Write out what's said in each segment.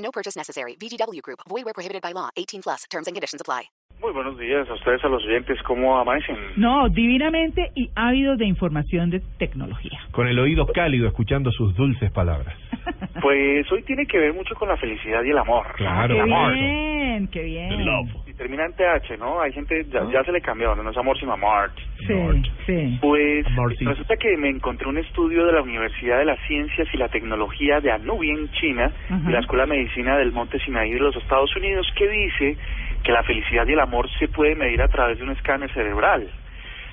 No purchase necessary. VGW Group. Void where prohibited by law. 18 plus. Terms and conditions apply. Muy buenos días a ustedes, a los oyentes. ¿Cómo amanecen? No, divinamente y ávidos de información de tecnología. Con el oído cálido, escuchando sus dulces palabras. Pues hoy tiene que ver mucho con la felicidad y el amor. Claro. Qué El amor. bien, qué bien. Y termina en TH, ¿no? Hay gente, ya, ya se le cambió, no es amor sino amor. Sí, sí. Pues Amorcito. resulta que me encontré un estudio de la Universidad de las Ciencias y la Tecnología de Anubi en China Ajá. y la Escuela de Medicina del Monte Sinaí de los Estados Unidos que dice que la felicidad y el amor se puede medir a través de un escáner cerebral.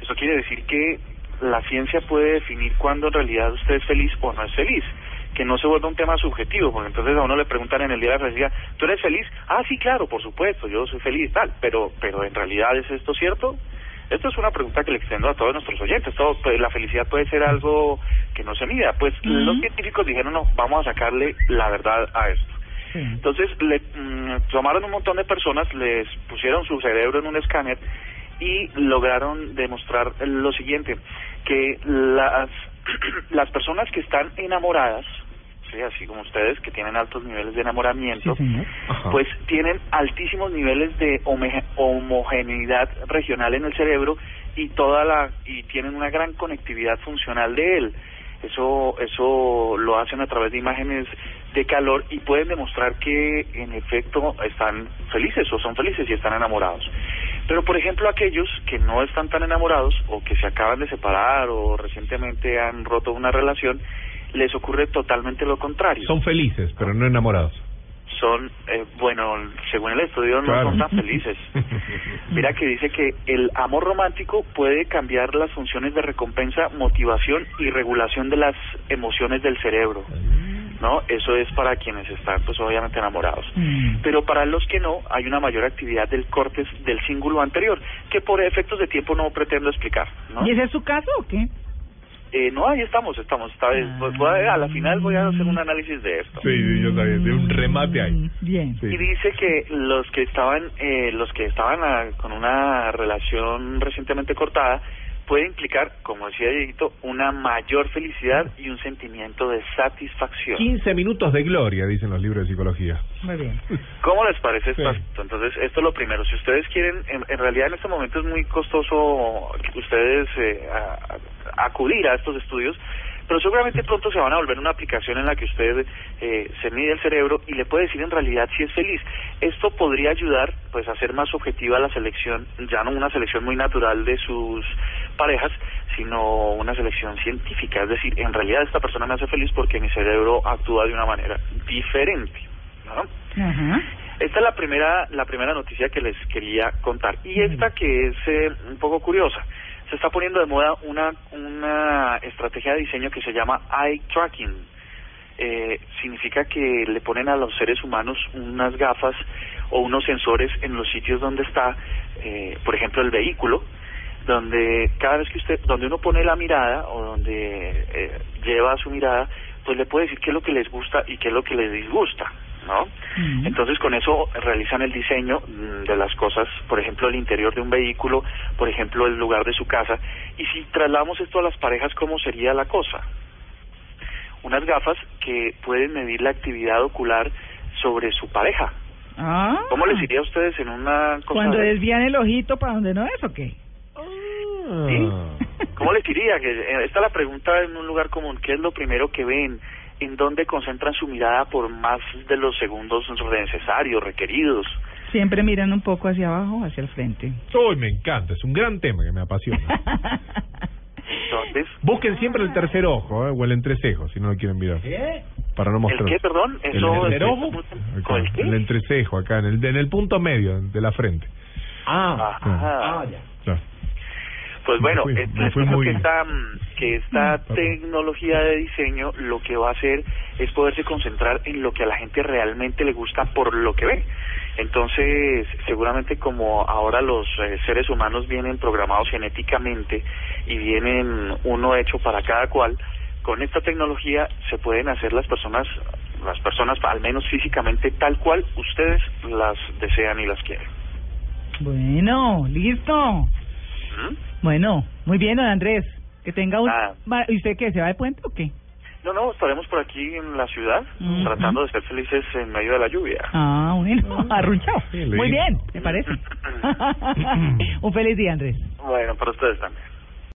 Eso quiere decir que la ciencia puede definir cuándo en realidad usted es feliz o no es feliz que no se vuelva un tema subjetivo, porque entonces a uno le preguntan en el día de la felicidad, ¿tú eres feliz? Ah, sí, claro, por supuesto, yo soy feliz, tal, pero, pero en realidad ¿es esto cierto? Esto es una pregunta que le extiendo a todos nuestros oyentes. Todo, pues, la felicidad puede ser algo que no se mida. Pues los científicos dijeron, no, vamos a sacarle la verdad a esto. Entonces le mm, tomaron un montón de personas, les pusieron su cerebro en un escáner y lograron demostrar lo siguiente, que las, las personas que están enamoradas, ¿sí? así como ustedes, que tienen altos niveles de enamoramiento, Sí, pues tienen altísimos niveles de homoge- homogeneidad regional en el cerebro y toda la y tienen una gran conectividad funcional de él. Eso eso lo hacen a través de imágenes de calor y pueden demostrar que en efecto están felices o son felices y están enamorados. Pero por ejemplo aquellos que no están tan enamorados o que se acaban de separar o recientemente han roto una relación, les ocurre totalmente lo contrario Son felices, pero no enamorados. son, eh, bueno, según el estudio no Claro. son tan felices. Mira que dice que el amor romántico puede cambiar las funciones de recompensa, motivación y regulación de las emociones del cerebro, ¿no? Eso es para quienes están, pues obviamente enamorados. Mm. Pero para los que no, hay una mayor actividad del córtex del cíngulo anterior, que por efectos de tiempo no pretendo explicar, ¿no? ¿Y ese es su caso o qué? Eh, no, ahí estamos, estamos, esta vez, pues, voy a, a la final voy a hacer un análisis de esto. Sí, sí, yo también, de un remate ahí. Mm, Bien. Sí. Y dice que los que estaban eh, los que estaban ah, con una relación recientemente cortada puede implicar, como decía Dieguito, una mayor felicidad y un sentimiento de satisfacción. 15 minutos de gloria, dicen los libros de psicología. Muy bien. ¿Cómo les parece esto? Sí. Entonces, esto es lo primero. Si ustedes quieren, en, en realidad en este momento es muy costoso ustedes eh, a- a- acudir a estos estudios, pero seguramente pronto se van a volver una aplicación en la que usted eh, se mide el cerebro y le puede decir en realidad si es feliz. Esto podría ayudar pues a hacer más objetiva la selección, ya no una selección muy natural de sus parejas, sino una selección científica. Es decir, en realidad esta persona me hace feliz porque mi cerebro actúa de una manera diferente. ¿no? Ajá. Esta es la primera, la primera noticia que les quería contar. Y esta que es eh, un poco curiosa. Se está poniendo de moda una, una estrategia de diseño que se llama eye tracking. Eh, significa que le ponen a los seres humanos unas gafas o unos sensores en los sitios donde está, eh, por ejemplo, el vehículo, donde cada vez que usted, donde uno pone la mirada o donde eh, lleva su mirada, pues le puede decir qué es lo que les gusta y qué es lo que les disgusta, ¿no? Entonces con eso realizan el diseño mm, de las cosas, por ejemplo el interior de un vehículo, por ejemplo el lugar de su casa. Y si trasladamos esto a las parejas, ¿cómo sería la cosa? Unas gafas que pueden medir la actividad ocular sobre su pareja. Ah. ¿Cómo les iría a ustedes en una cosa? Cuando de- desvían el ojito para donde no es o qué? ¿Sí? ¿Cómo les diría? Que eh, esta es la pregunta en un lugar común. ¿Qué es lo primero que ven? ¿En dónde concentran su mirada por más de los segundos necesarios, requeridos? Siempre miran un poco hacia abajo, hacia el frente. Uy, me encanta, es un gran tema que me apasiona. Entonces, Busquen siempre el tercer ojo, ¿eh? o el entrecejo, si no lo quieren mirar. Para no ¿el mostrar. qué, perdón? El Eso entrecejo. es- Acá, ¿Con el qué? el entrecejo, acá, en el, en el punto medio de la frente. Ajá. Ah, ya. Pues bueno, les fui cuento muy- que esta, que esta Mm, tecnología de diseño lo que va a hacer es poderse concentrar en lo que a la gente realmente le gusta por lo que ve. Entonces, seguramente como ahora los eh, seres humanos vienen programados genéticamente y vienen uno hecho para cada cual, con esta tecnología se pueden hacer las personas, las personas al menos físicamente tal cual ustedes las desean y las quieren. Bueno, listo. ¿Mm? Bueno, muy bien, don Andrés. Que tenga un... Ah. ¿Y usted qué? ¿Se va de puente o qué? No, no, estaremos por aquí en la ciudad tratando de ser felices en medio de la lluvia. Ah, bueno, arrunchado. Sí, le Muy bien, me parece. un feliz día, Andrés. Bueno, para ustedes también.